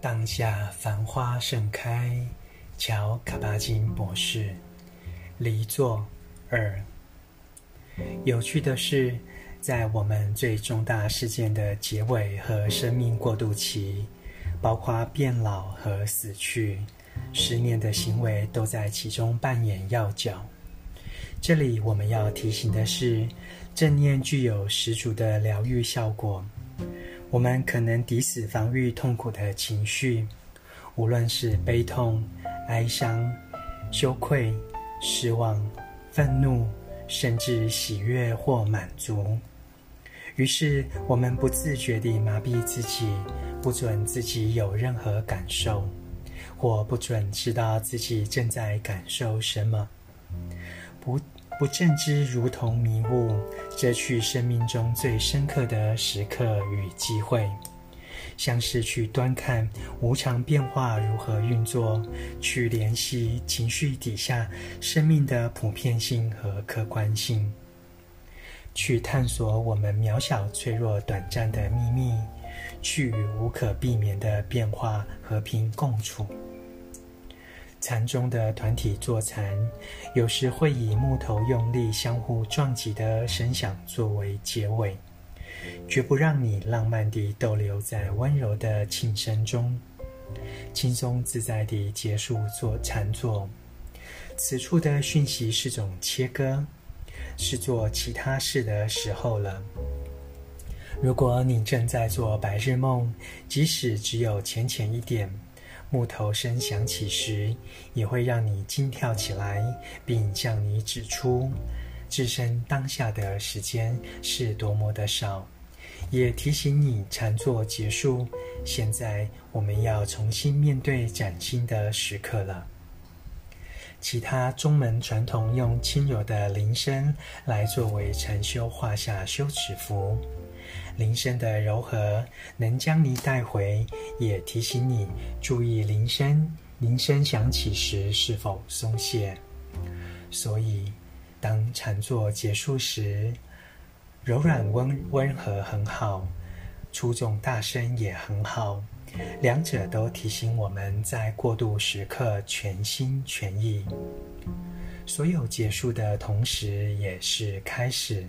当下繁花盛开，乔·卡巴金博士。离座二。有趣的是，在我们最重大事件的结尾和生命过渡期，包括变老和死去，十年的行为都在其中扮演要角。这里我们要提醒的是，正念具有十足的疗愈效果。我们可能抵死防御痛苦的情绪，无论是悲痛、哀伤、羞愧、失望、愤怒，甚至喜悦或满足。于是，我们不自觉地麻痹自己，不准自己有任何感受，或不准知道自己正在感受什么。不。不正知如同迷雾，遮去生命中最深刻的时刻与机会，像是去端看无常变化如何运作，去联系情绪底下生命的普遍性和客观性，去探索我们渺小、脆弱、短暂的秘密，去与无可避免的变化和平共处。禅中的团体坐禅，有时会以木头用力相互撞击的声响作为结尾，绝不让你浪漫地逗留在温柔的磬声中，轻松自在地结束坐禅坐。此处的讯息是种切割，是做其他事的时候了。如果你正在做白日梦，即使只有浅浅一点。木头声响起时，也会让你惊跳起来，并向你指出自身当下的时间是多么的少，也提醒你禅坐结束，现在我们要重新面对崭新的时刻了。其他宗门传统用轻柔的铃声来作为禅修画下休止符。铃声的柔和能将你带回，也提醒你注意铃声。铃声响起时是否松懈？所以，当禅坐结束时，柔软温温和很好，粗重大声也很好。两者都提醒我们在过渡时刻全心全意。所有结束的同时，也是开始。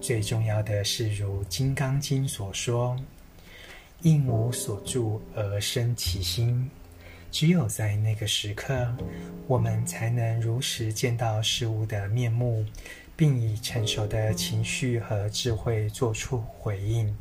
最重要的是，如《金刚经》所说：“应无所住而生其心。”只有在那个时刻，我们才能如实见到事物的面目，并以成熟的情绪和智慧做出回应。